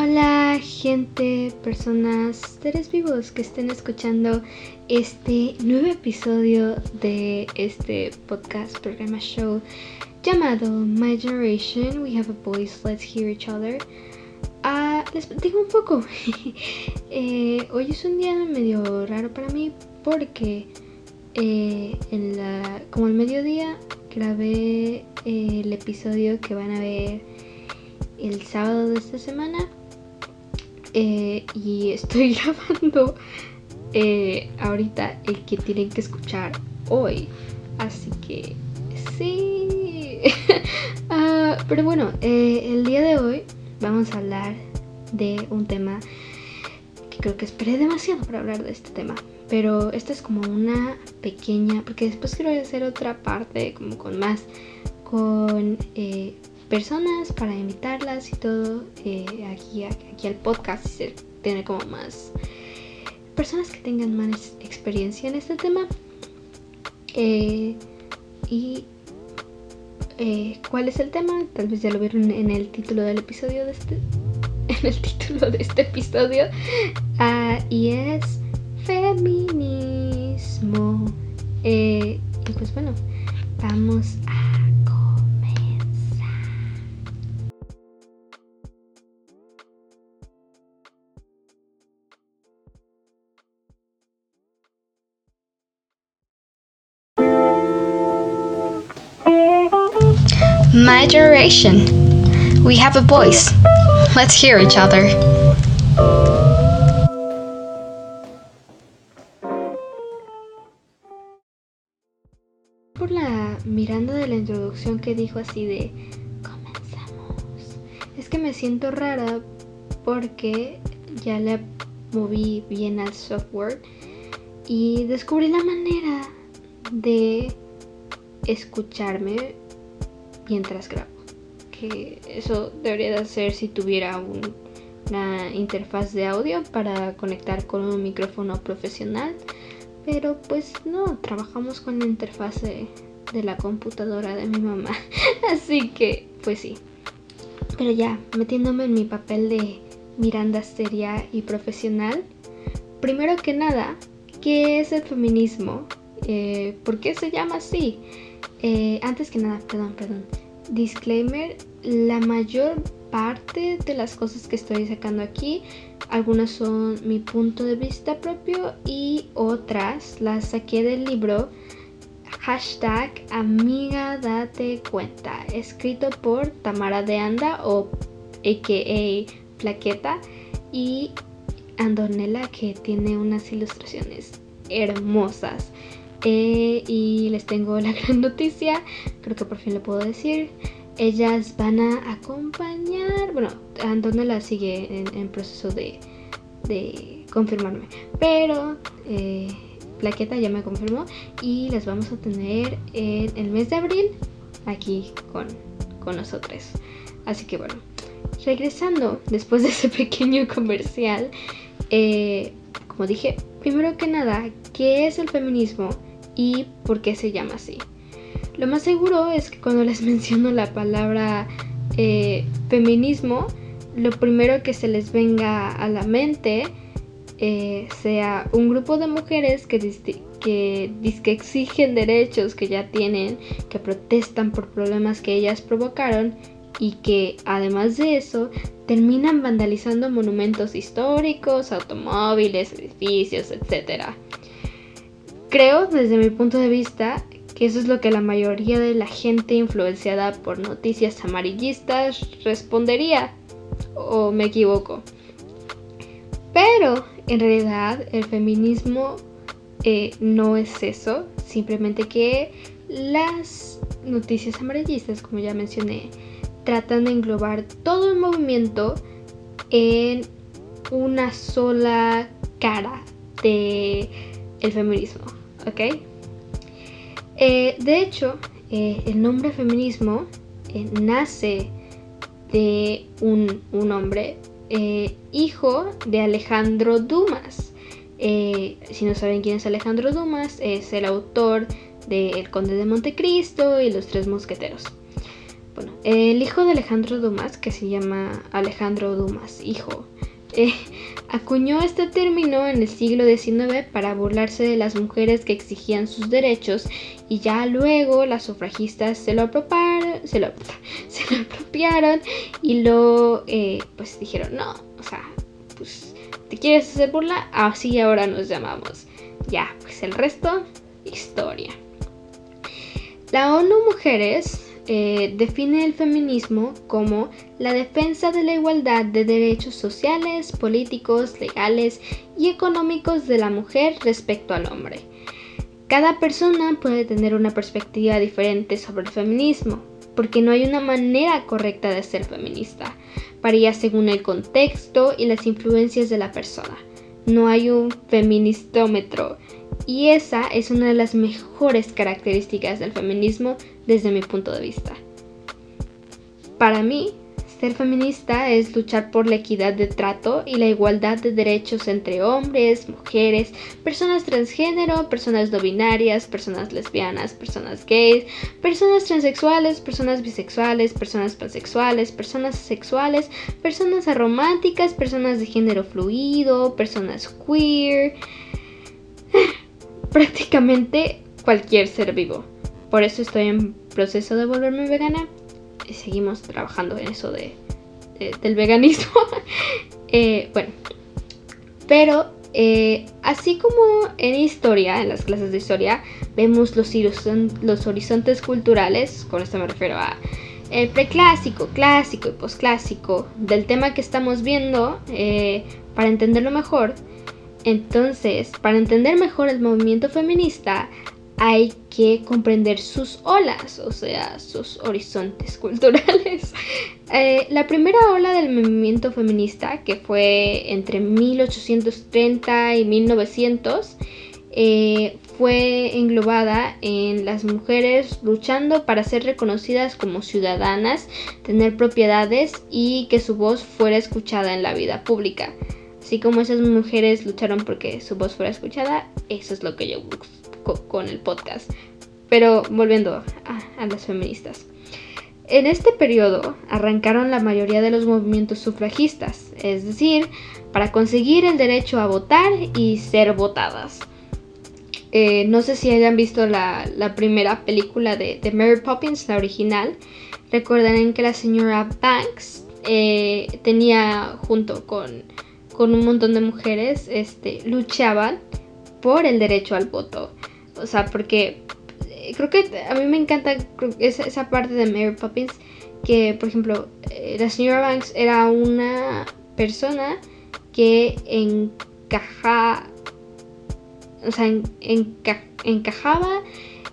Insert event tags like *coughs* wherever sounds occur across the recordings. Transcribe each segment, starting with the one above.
Hola gente, personas, seres vivos que estén escuchando este nuevo episodio de este podcast, programa show llamado My Generation, We Have a Voice, Let's Hear Each Other. Ah, les digo un poco. *laughs* Eh, hoy es un día medio raro para mí porque eh, en la, como al mediodía grabé eh, el episodio que van a ver el sábado de esta semana y estoy *laughs* grabando ahorita el que tienen que escuchar hoy. Así que sí. *laughs* Ah, pero bueno, el día de hoy vamos a hablar de un tema que creo que esperé demasiado para hablar de este tema. Pero esta es como una pequeña, porque después quiero hacer otra parte como con más, con eh, personas para invitarlas y todo eh, aquí, aquí al podcast y se tiene como más personas que tengan más experiencia en este tema. Eh, y eh, cuál es el tema. Tal vez ya lo vieron en el título del episodio de este. *laughs* En el título de este episodio. Uh, y es feminismo. Y pues bueno, vamos a My generation. We have a voice. Let's hear each other. Por la miranda de la introducción que dijo así de comenzamos. Es que me siento rara porque ya le moví bien al software y descubrí la manera de escucharme mientras grabo. Que eso debería de hacer si tuviera una interfaz de audio para conectar con un micrófono profesional. Pero pues no, trabajamos con la interfaz de, la computadora de mi mamá. *laughs* Así que pues sí. Pero ya, metiéndome en mi papel de Miranda seria y profesional. Primero que nada, ¿qué es el feminismo? Eh, ¿Por qué se llama así? Eh, antes que nada, perdón, perdón. Disclaimer, la mayor parte de las cosas que estoy sacando aquí, algunas son mi punto de vista propio y otras las saqué del libro hashtag amiga date cuenta, escrito por Tamara de Anda o aka Plaqueta y Andonela que tiene unas ilustraciones hermosas. Y les tengo la *laughs* gran noticia, creo que por fin lo puedo decir. Ellas van a acompañar, bueno, Antonella sigue en, proceso de, confirmarme, pero eh, Plaqueta ya me confirmó y las vamos a tener en el mes de abril aquí con, con nosotros. Así que bueno, regresando después de ese *laughs* pequeño comercial, eh, como dije, primero que nada, ¿qué es el feminismo? Y por qué se llama así. Lo más seguro es que cuando les *laughs* menciono la palabra eh, feminismo, lo primero que se les venga a la mente eh, sea un grupo de mujeres que, que, que exigen derechos que ya tienen, que protestan por problemas que ellas provocaron y que además de eso terminan vandalizando monumentos históricos, automóviles, edificios, etc. Creo, desde mi punto de vista, que eso es lo que la mayoría de la gente influenciada por noticias amarillistas respondería. ¿O me equivoco? Pero, en realidad, el feminismo eh, no es eso. Simplemente que las noticias amarillistas, como ya mencioné, tratan de englobar todo el movimiento en una sola cara de el feminismo. Eh, de hecho, eh, el nombre feminismo eh, nace de un, hombre, hijo de Alejandro Dumas. si no saben quién es Alejandro Dumas, es el autor de El Conde de Montecristo y Los Tres Mosqueteros. bueno, el hijo de Alejandro Dumas, que se llama Alejandro Dumas, hijo, eh, acuñó este término en el siglo XIX para burlarse de las mujeres que exigían sus derechos y ya luego las sufragistas se lo apropiaron, *laughs* se lo, apropiaron y lo, eh, pues dijeron, no, o sea, pues, ¿te quieres hacer burla? Así ahora nos llamamos. Ya, pues el resto, historia. La ONU Mujeres eh, define el feminismo como la defensa de la igualdad de derechos sociales, políticos, legales y económicos de la mujer respecto al hombre. Cada persona puede tener una perspectiva diferente sobre el feminismo, porque no hay una manera correcta de ser feminista. Varía según el contexto y las influencias de la persona. No hay un feministómetro y esa es una de las mejores características del feminismo desde mi punto de vista. Para mí, ser feminista es luchar por la equidad de trato y la igualdad de derechos entre hombres, mujeres, personas transgénero, personas no binarias, personas lesbianas, personas gays, personas transexuales, personas bisexuales, personas pansexuales, personas sexuales, personas arománticas, personas de género fluido, personas queer *laughs* prácticamente cualquier ser vivo. Por eso estoy en proceso de volverme vegana y seguimos trabajando en eso de, del veganismo. *laughs* Eh, bueno, pero eh, así como en historia, en las clases de historia, vemos los, horizontes culturales, con esto me refiero a el preclásico, clásico y posclásico del tema que estamos viendo, eh, para entenderlo mejor, entonces, para entender mejor el movimiento feminista, hay que comprender sus olas, o sea, sus horizontes *laughs* culturales. Eh, la primera ola del movimiento feminista, que fue entre 1830 y 1900, eh, fue englobada en las mujeres luchando para ser reconocidas como ciudadanas, tener propiedades y que su voz fuera escuchada en la vida pública. Así como esas mujeres lucharon porque su voz fuera escuchada, eso es lo que yo busco con el podcast. Pero volviendo a, las feministas. En este periodo arrancaron la mayoría de los movimientos sufragistas, es decir, para conseguir el derecho a votar y ser votadas. Eh, no sé si hayan visto la, primera película de, Mary Poppins, la original. Recordarán que la señora Banks eh, tenía junto con con un montón de mujeres este, luchaban por el derecho al voto. O sea, porque eh, creo que a mí me encanta esa, parte de Mary Poppins, que por ejemplo, eh, la señora Banks era una persona que sea, encajaba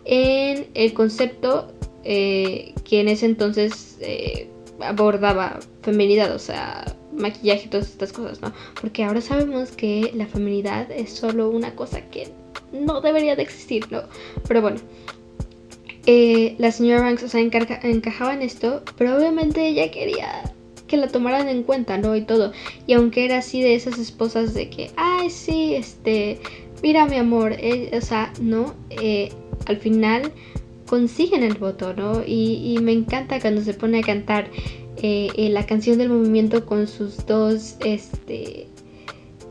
en el concepto eh, que en ese entonces abordaba feminidad, o sea, maquillaje y todas estas cosas, ¿no? Porque ahora sabemos que la feminidad es solo una cosa que no debería de existir, ¿no? Pero bueno, eh, la señora Banks, o sea, encajaba en esto, pero obviamente ella quería que la tomaran en cuenta, ¿no? Y todo. Y aunque era así de esas esposas de que, ay, sí, este, mira mi amor, eh, o sea, no, eh, al final consiguen el voto, ¿no? Y, y me encanta cuando se pone a cantar eh, eh, la canción del movimiento con sus dos este,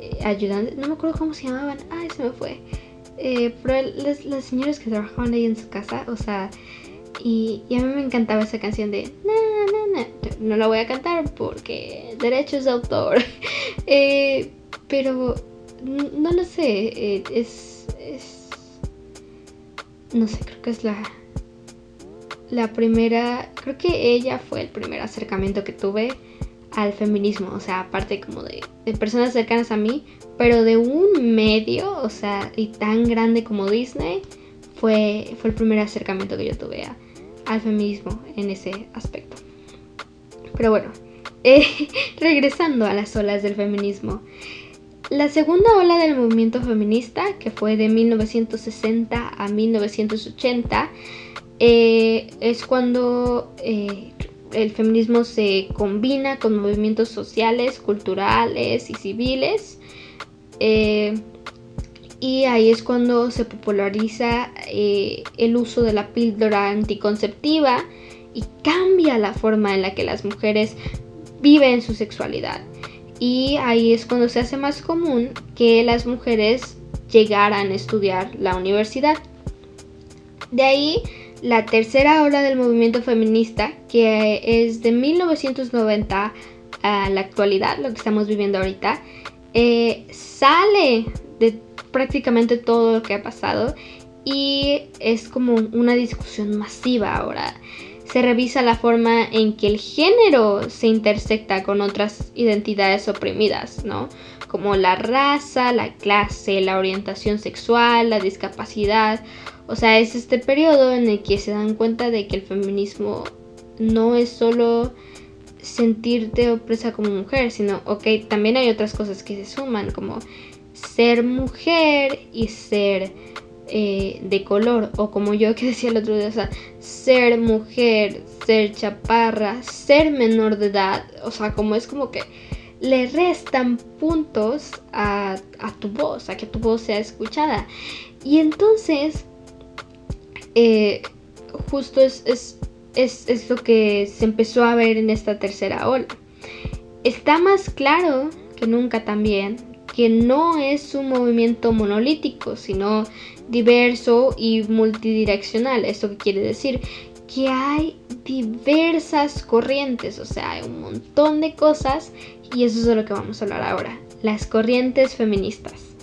eh, ayudantes, no me acuerdo cómo se llamaban, ay, se me fue. pero las, señoras que trabajaban ahí en su casa, o sea, y, a mí me encantaba esa canción de na, na, no la voy a cantar porque derechos de autor, *laughs* pero no lo sé, es, es, no sé, creo que es la, la primera, creo que ella fue el primer acercamiento que tuve al feminismo, o sea, aparte como de, personas cercanas a mí, pero de un medio, o sea, y tan grande como Disney, fue, fue el primer acercamiento que yo tuve al feminismo en ese aspecto. Pero bueno, *laughs* eh, regresando a las olas del feminismo. La segunda ola del movimiento feminista, que fue de 1960 a 1980, eh, es cuando eh, el feminismo se combina con movimientos sociales, culturales y civiles. Eh, y ahí es cuando se populariza el uso de la píldora anticonceptiva y cambia la forma en la que las mujeres viven su sexualidad. Y ahí es cuando se hace más común que las mujeres llegaran a estudiar la universidad. De ahí la tercera ola del movimiento feminista, que es de 1990 a la actualidad, lo que estamos viviendo ahorita, eh, sale de prácticamente todo lo que ha pasado y es como una discusión masiva ahora. Se revisa la forma en que el género se intersecta con otras identidades oprimidas, ¿no? Como la raza, la clase, la orientación sexual, la discapacidad. O sea, es este periodo en el que se dan cuenta de que el feminismo no es solo sentirte opresa como mujer, sino, ok, también hay otras cosas que se suman, como ser mujer y ser eh, de color, o como yo que decía el otro día, o sea, ser mujer, ser chaparra, ser menor de edad, o sea, como es como que le restan puntos a, tu voz, a que tu voz sea escuchada. Y entonces, eh, justo es, es, es lo que se empezó a ver en esta tercera ola. Está más claro que nunca también que no es un movimiento monolítico, sino diverso y multidireccional. ¿Esto qué quiere decir? Que hay diversas corrientes, o sea, hay un montón de cosas y eso es de lo que vamos a hablar ahora, las corrientes feministas.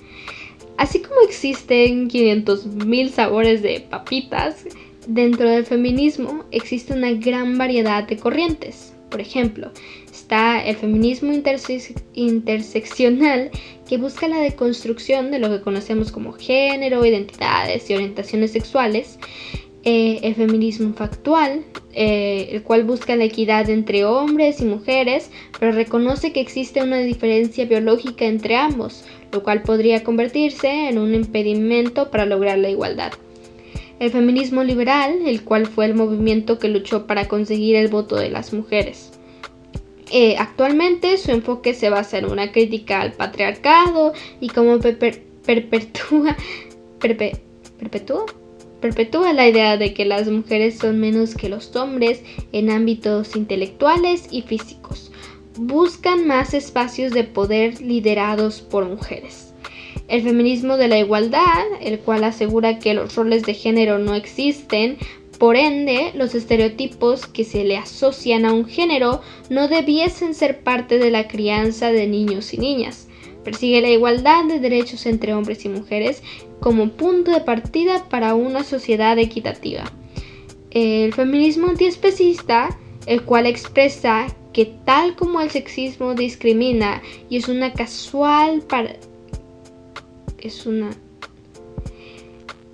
Así como existen 500.000 sabores de papitas, dentro del feminismo existe una gran variedad de corrientes. Por ejemplo, está el feminismo interseccional que busca la deconstrucción de lo que conocemos como género, identidades y orientaciones sexuales. Eh, el feminismo factual, eh, el cual busca la equidad entre hombres y mujeres, pero reconoce que existe una diferencia biológica entre ambos, lo cual podría convertirse en un impedimento para lograr la igualdad. El feminismo liberal, el cual fue el movimiento que luchó para conseguir el voto de las mujeres. Eh, actualmente su enfoque se basa en una crítica al patriarcado y cómo perpetúa, perpetúa la idea de que las mujeres son menos que los hombres en ámbitos intelectuales y físicos. Buscan más espacios de poder liderados por mujeres. El feminismo de la igualdad, el cual asegura que los roles de género no existen, por ende, los estereotipos que se le asocian a un género no debiesen ser parte de la crianza de niños y niñas. Persigue la igualdad de derechos entre hombres y mujeres como punto de partida para una sociedad equitativa. El feminismo antiespecista, el cual expresa que tal como el sexismo discrimina y es una casual para... es una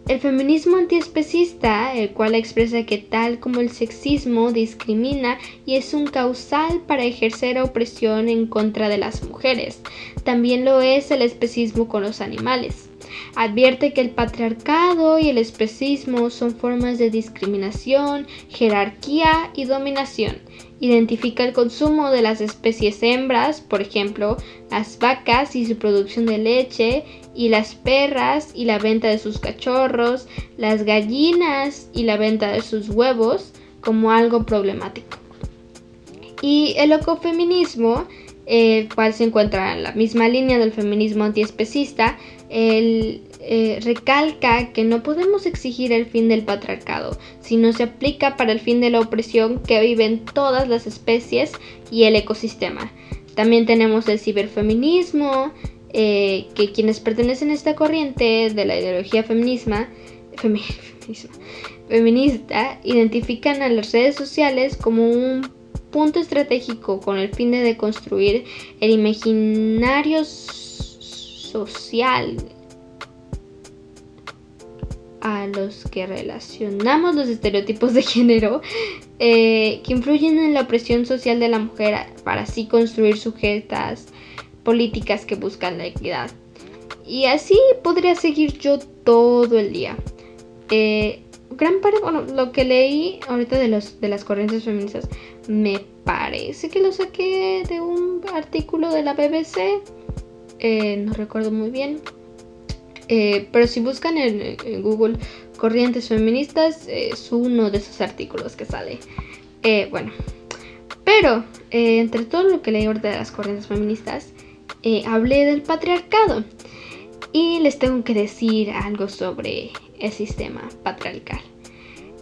el feminismo antiespecista, el cual expresa que tal como el sexismo discrimina y es un causal para ejercer opresión en contra de las mujeres, también lo es el especismo con los animales. Advierte que el patriarcado y el especismo son formas de discriminación, jerarquía y dominación. Identifica el consumo de las especies hembras, por ejemplo, las vacas y su producción de leche, y las perras y la venta de sus cachorros, las gallinas y la venta de sus huevos como algo problemático. Y el ecofeminismo, el cual se encuentra en la misma línea del feminismo antiespecista, el, eh, recalca que no podemos exigir el fin del patriarcado, sino se aplica para el fin de la opresión que viven todas las especies y el ecosistema. También tenemos el ciberfeminismo, eh, que quienes pertenecen a esta corriente de la ideología feminisma, feminista identifican a las redes sociales como un punto estratégico con el fin de deconstruir el imaginario social a los que relacionamos los estereotipos de género eh, que influyen en la opresión social de la mujer para así construir sujetas políticas que buscan la equidad. Y así podría seguir yo todo el día. Eh, gran parte, bueno, lo que leí ahorita de, los, de las corrientes feministas, me parece que lo saqué de un artículo de la BBC. Eh, no recuerdo muy bien. Eh, pero si buscan en, Google corrientes feministas, es uno de esos artículos que sale. Eh, bueno, pero eh, entre todo lo que leí ahorita de las corrientes feministas, eh, hablé del patriarcado. Y les tengo que decir algo sobre el sistema patriarcal.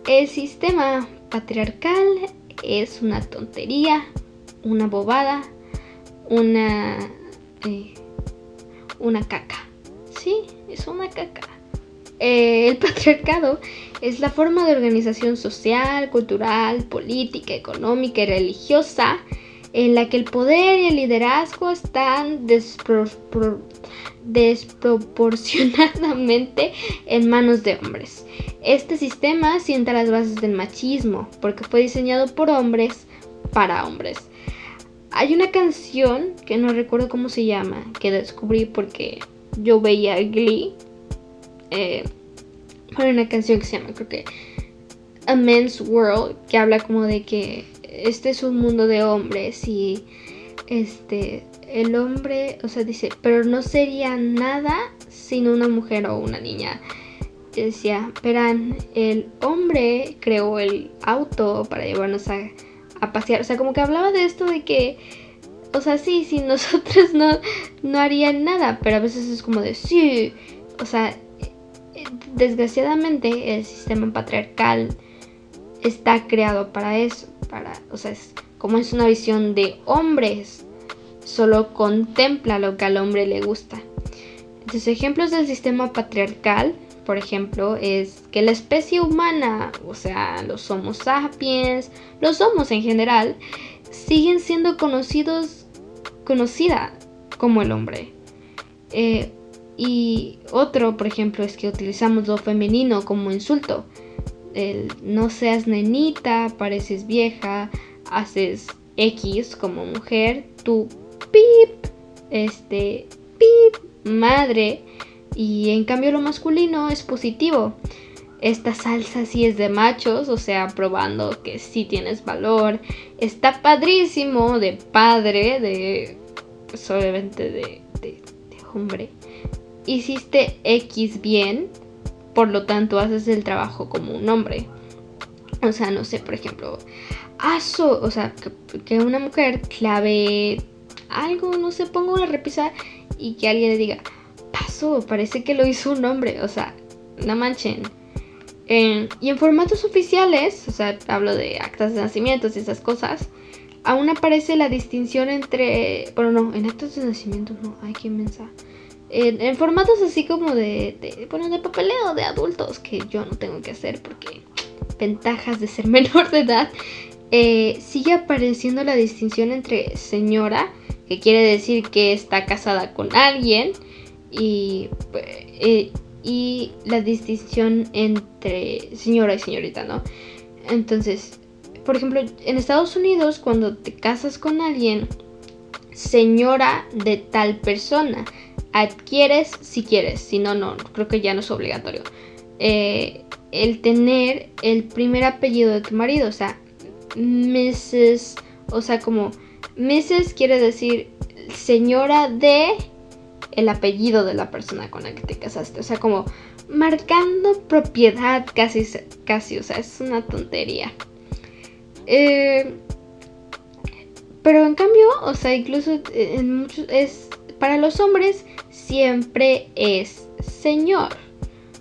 El sistema patriarcal es una tontería, una bobada, una... una caca. Sí, es una caca. el *laughs* patriarcado es la forma de organización social, cultural, política, económica y religiosa en la que el poder y el liderazgo están desproporcionadamente en manos de hombres. Este sistema sienta las bases del machismo porque fue diseñado por hombres para hombres. Hay una canción que no recuerdo cómo se llama, que descubrí porque yo veía Glee. Eh, hay una canción que se llama, creo que A Men's World, que habla como de que este es un mundo de hombres y este el hombre, o sea, dice, pero no sería nada sin una mujer o una niña. decía, verán, el hombre creó el auto para llevarnos a, a, pasear. O sea, como que hablaba de esto de que, o sea, sí, sin *laughs* nosotros no, no harían nada, pero a veces es como de, sí, o sea, desgraciadamente el sistema patriarcal está creado para eso, para, o sea, es, como es una visión de hombres, solo contempla lo que al hombre le gusta. Entonces, ejemplos del sistema patriarcal, por ejemplo, es que la especie humana, o sea, los Homo sapiens, los homos en general, siguen siendo conocidos, conocida como el hombre. Eh, y otro, por ejemplo, es que utilizamos lo femenino como insulto. El no seas nenita, pareces vieja, haces X como mujer, tú pip, este pip, madre. Y en cambio lo masculino es positivo. Esta salsa sí es de machos, o sea, probando que sí tienes valor. Está padrísimo de padre, de... Pues obviamente de, de hombre hiciste X bien, por lo tanto haces el trabajo como un hombre. O sea, no sé, por ejemplo, aso, o sea, que, una mujer clave algo, no sé, ponga una repisa y que alguien le diga, pasó, parece que lo hizo un hombre, o sea, no manchen. Y en formatos oficiales, o sea, hablo de actas de nacimiento y esas cosas, aún aparece la distinción entre, bueno, no, en actos de nacimiento no, hay que mensa. En, formatos así como de, bueno, de papeleo de adultos que yo no tengo que hacer porque ventajas de ser *laughs* menor de edad, eh, sigue apareciendo la distinción entre señora, que quiere decir que está casada con alguien, y, eh, y la distinción entre señora y señorita, ¿no? Entonces, por ejemplo, en Estados Unidos, cuando te casas con alguien, señora de tal persona, adquieres si quieres, si no, no, creo que ya no es obligatorio. Eh, el tener el primer apellido de tu marido, o sea, Mrs., o sea, como Mrs. quiere decir señora de el apellido de la persona con la que te casaste, o sea, como marcando propiedad casi, casi, o sea, es una tontería. Eh, pero en cambio, o sea, incluso en muchos es para los hombres siempre es señor.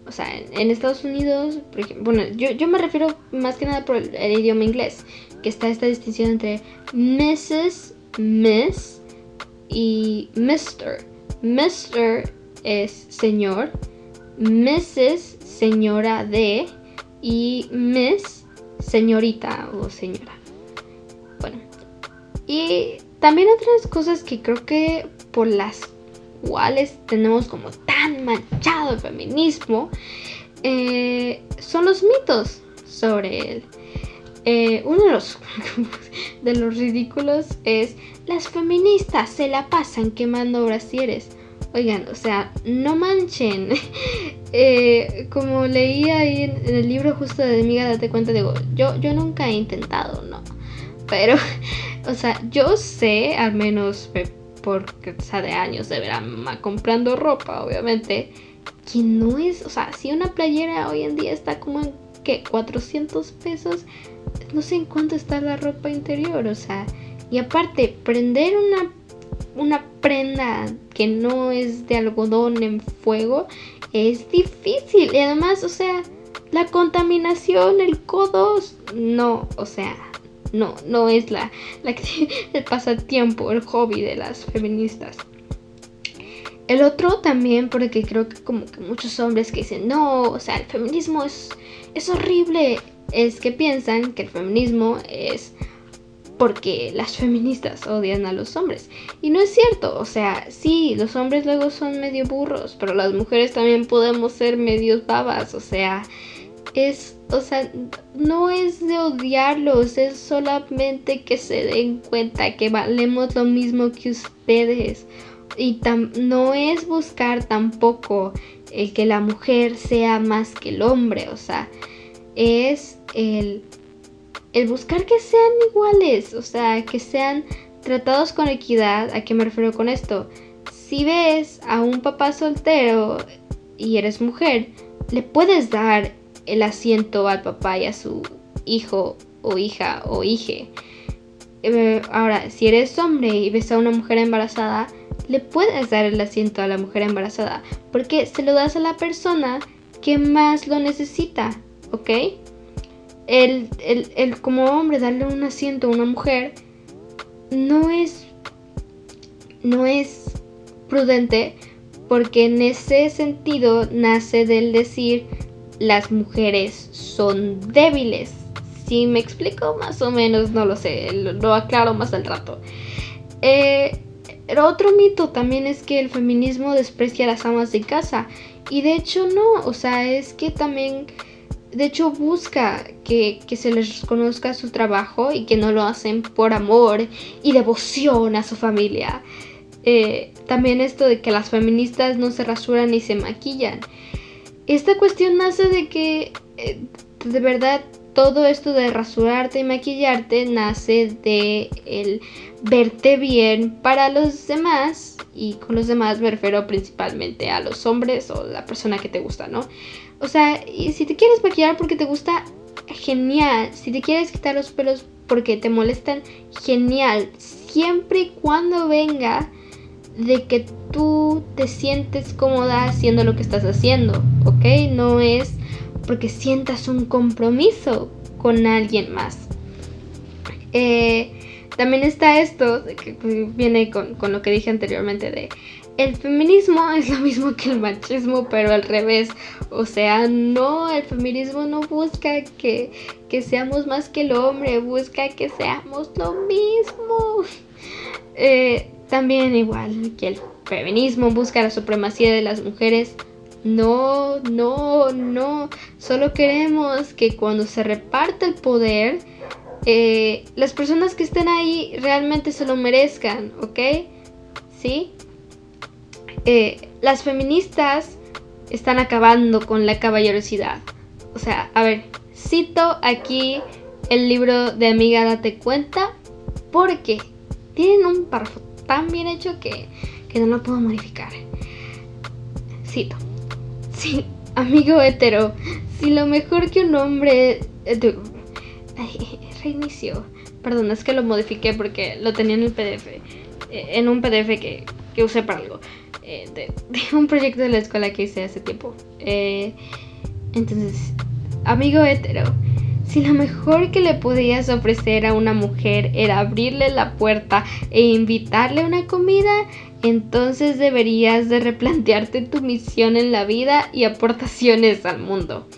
O sea, en, Estados Unidos, por ejemplo, bueno, yo, me refiero más que nada por el, idioma inglés, que está esta distinción entre Mrs., Miss y Mr. Mr. es señor, Mrs. señora de y Miss señorita o señora. Bueno, y también otras cosas que creo que por las cuales tenemos como tan manchado el feminismo eh, son los mitos sobre él. Eh, uno de los, *laughs* de los ridículos es las feministas se la pasan quemando brasieres. Oigan, o sea, no manchen. *laughs* Eh, como leí ahí en, el libro justo de Amiga Date Cuenta, digo, yo, yo nunca he intentado, ¿no? Pero, *laughs* o sea, yo sé, al menos porque sea de años de verán comprando ropa, obviamente, que no es, o sea, si una playera hoy en día está como en, ¿qué? 400 pesos, no sé en cuánto está la ropa interior, o sea, y aparte, prender una, una prenda que no es de algodón en fuego es difícil. Y además, o sea, la contaminación, el codo, no, o sea, no, no es la, la *laughs* el pasatiempo, el hobby de las feministas. El otro también, porque creo que como que muchos hombres que dicen, no, o sea, el feminismo es, es horrible, es que piensan que el feminismo es porque las feministas odian a los hombres. Y no es cierto, o sea, sí, los hombres luego son medio burros, pero las mujeres también podemos ser medios babas, o sea, es, o sea, no es de odiarlos, es solamente que se den cuenta que valemos lo mismo que ustedes. Y no es buscar tampoco el que la mujer sea más que el hombre, o sea, es el, el buscar que sean iguales, o sea, que sean tratados con equidad. ¿A qué me refiero con esto? Si ves a un papá soltero y eres mujer, le puedes dar el asiento al papá y a su hijo o hija o hije. Eh, ahora, si eres hombre y ves a una mujer embarazada, le puedes dar el asiento a la mujer embarazada porque se lo das a la persona que más lo necesita, ¿ok? El, el, como hombre darle un asiento a una mujer no es no es prudente porque en ese sentido nace del decir las mujeres son débiles. Si me explico más o menos, no lo sé, lo, aclaro más al rato. Eh, otro mito también es que el feminismo desprecia a las amas de casa. Y de hecho no, o sea, es que también, de hecho busca que, se les reconozca su trabajo y que no lo hacen por amor y devoción a su familia. Eh, también esto de que las feministas no se rasuran ni se maquillan. Esta cuestión nace de que eh, de verdad todo esto de rasurarte y maquillarte nace de el verte bien para los demás y con los demás me refiero principalmente a los hombres o la persona que te gusta, ¿no? O sea, si te quieres maquillar porque te gusta, genial. Si te quieres quitar los pelos porque te molestan, genial. Siempre y cuando venga de que tú te sientes cómoda haciendo lo que estás haciendo, ¿ok? No es porque sientas un compromiso con alguien más. Eh, también está esto, que viene con, lo que dije anteriormente de el feminismo *laughs* es lo mismo que el machismo, pero al revés. O sea, no, el feminismo no busca que, que seamos más que el hombre, busca que seamos lo mismo. *laughs* Eh, también igual que el feminismo busca la supremacía de las mujeres. No, no, no. Solo queremos que cuando se reparta el poder, eh, las personas que estén ahí realmente se lo merezcan, ¿ok? ¿Sí? Eh, las feministas están acabando con la caballerosidad. O sea, a ver, cito aquí el libro de Amiga Date Cuenta porque tienen un párrafo tan bien hecho que, no lo puedo modificar. Cito. Sí, amigo hetero, si lo mejor que un hombre... Eh, reinicio. Perdón, es que lo modifiqué porque lo tenía en el PDF. Eh, en un PDF que, que usé para algo. Eh, de, un proyecto de la escuela que hice hace tiempo. entonces, amigo hetero, si lo mejor que le podías ofrecer a una mujer era abrirle la puerta e invitarle una comida, entonces deberías de replantearte tu misión en la vida y aportaciones al mundo.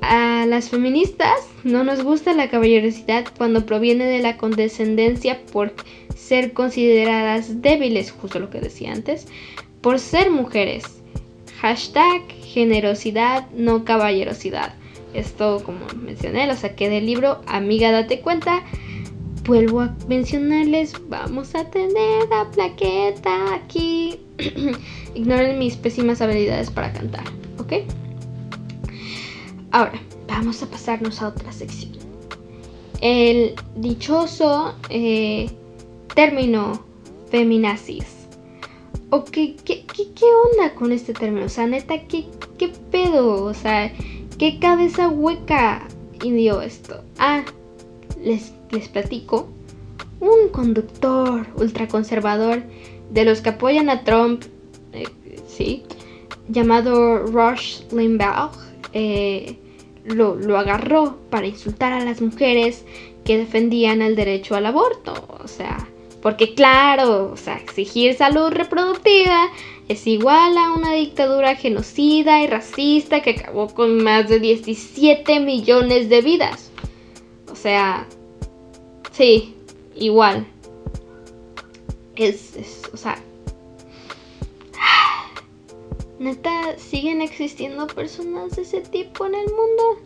A las feministas no nos gusta la caballerosidad cuando proviene de la condescendencia por ser consideradas débiles, justo lo que decía antes, por ser mujeres. Hashtag generosidad, no caballerosidad. Esto, como mencioné, lo saqué del libro Amiga, date cuenta. Vuelvo a mencionarles, vamos a tener la plaqueta aquí. *clears throat* Ignoren mis pésimas habilidades para cantar, ¿ok? Ahora, vamos a pasarnos a otra sección. El dichoso eh, término feminazis. Ok, ¿qué, qué, qué onda con este término? O sea, neta, ¿qué, qué pedo? O sea, ¿Qué cabeza hueca dio esto? Ah, les, les platico. Un conductor ultraconservador de los que apoyan a Trump, eh, sí, llamado Rush Limbaugh, eh, lo, lo, agarró para insultar a las mujeres que defendían el derecho al aborto. O sea, porque claro, o sea, exigir salud reproductiva es igual a una dictadura genocida y racista que acabó con más de 17 millones de vidas. O sea, sí, igual. Es, es o sea, neta, siguen existiendo personas de ese tipo en el mundo.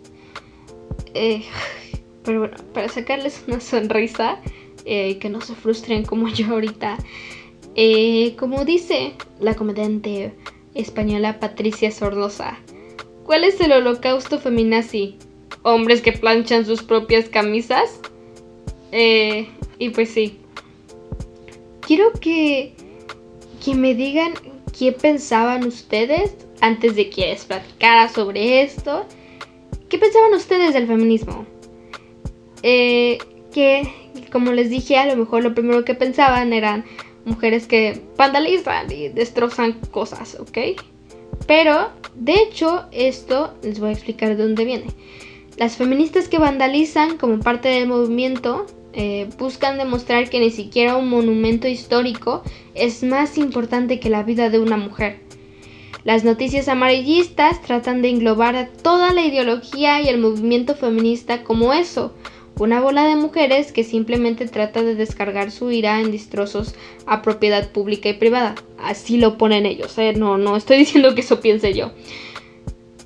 Eh, *sighs* pero bueno, para sacarles una sonrisa, eh, que no se frustren como yo ahorita. Eh, como dice la comediante española Patricia Sordosa, ¿cuál es el holocausto feminazi? ¿Hombres que planchan sus propias camisas? Eh, y pues sí. Quiero que, que me digan qué pensaban ustedes antes de que les platicara sobre esto. ¿Qué pensaban ustedes del feminismo? Eh, que, como les dije, a lo mejor lo primero que pensaban eran mujeres que vandalizan y destrozan cosas, ¿ok? Pero, de hecho, esto les voy a explicar de dónde viene. Las feministas que vandalizan como parte del movimiento eh, buscan demostrar que ni siquiera un monumento histórico es más importante que la vida de una mujer. Las noticias amarillistas tratan de englobar a toda la ideología y el movimiento feminista como eso, una bola de mujeres que simplemente trata de descargar su ira en destrozos a propiedad pública y privada. Así lo ponen ellos, ¿eh? no, no estoy *laughs* diciendo que eso piense yo.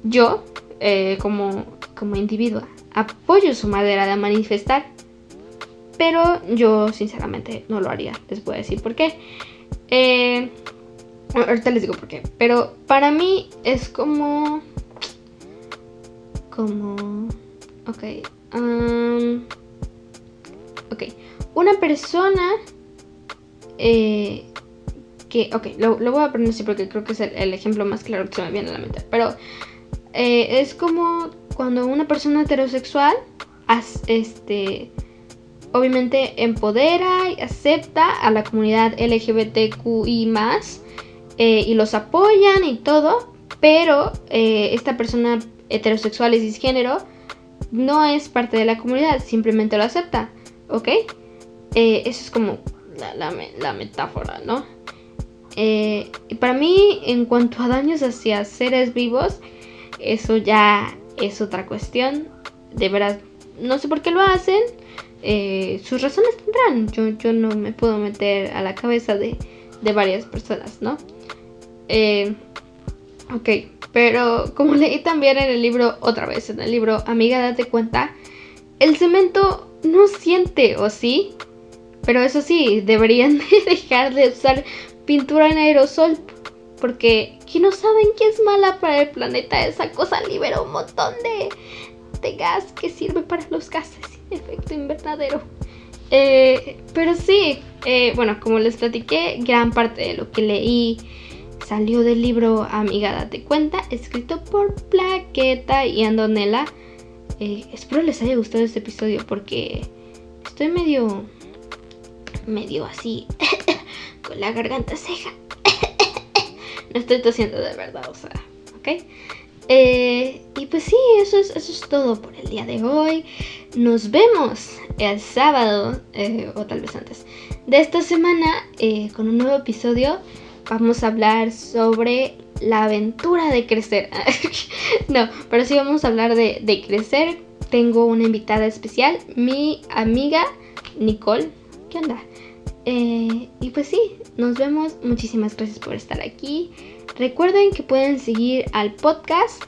Yo, eh, como, como individua, apoyo su manera de manifestar, pero yo sinceramente no lo haría. Les voy a decir por qué. Eh, ahorita les digo por qué. Pero para mí es como... Como... Ok. Um, ok. Una persona... Eh, que... Ok, lo, voy a poner así porque creo que es el, ejemplo más claro que se me viene a la mente. Pero eh, es como cuando una persona heterosexual... este obviamente empodera y acepta a la comunidad LGBTQI eh, y los apoyan y todo, pero eh, esta persona heterosexual y cisgénero no es parte de la comunidad, simplemente lo acepta, ¿ok? Eh, eso es como la, metáfora, ¿no? y para mí, en cuanto a daños hacia seres vivos, eso ya es otra cuestión. De verdad, no sé por qué lo hacen. Eh, sus razones tendrán. Yo, yo no me puedo meter a la cabeza de, varias personas, ¿no? Eh, ok, pero como *laughs* leí también en el libro, otra vez en el libro Amiga, date cuenta, el cemento no siente, ¿o sí? Pero eso sí, deberían *laughs* de dejar de usar pintura en aerosol. Porque que no saben que es mala para el planeta, esa cosa libera un montón de, de gas que sirve para los gases efecto invernadero. Eh, pero sí, eh, bueno, como les platiqué, gran parte de lo que leí salió del libro Amiga Date Cuenta, escrito por Plaqueta y Andonela. Eh, espero les haya gustado este episodio porque estoy medio, medio así, *coughs* con la garganta ceja. *coughs* no estoy tosiendo de verdad, o sea, ¿ok? Y pues sí, eso es, eso es todo por el día de hoy. Nos vemos el sábado, eh, o tal vez antes, de esta semana eh, con un nuevo episodio. Vamos a hablar sobre la aventura de crecer. *laughs* no, pero sí vamos a hablar de, crecer. Tengo una invitada especial, mi amiga Nicole. ¿Qué onda? Eh, y pues sí, nos vemos. Muchísimas gracias por estar aquí. Recuerden que pueden seguir al podcast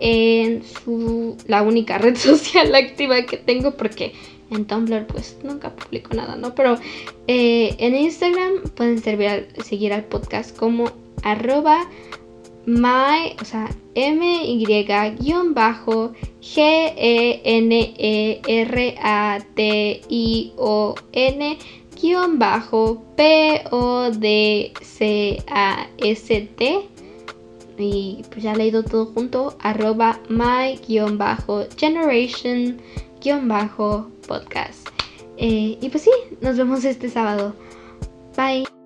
en su, la única *laughs* red social activa que tengo porque en Tumblr pues nunca publico nada, ¿no? Pero eh, en Instagram pueden seguir al podcast como arroba my, o sea, m y guion bajo g e e guion bajo p o d c a s t y pues ya leído todo junto, arroba my-generation-podcast. Eh, y pues sí, nos vemos este sábado. Bye.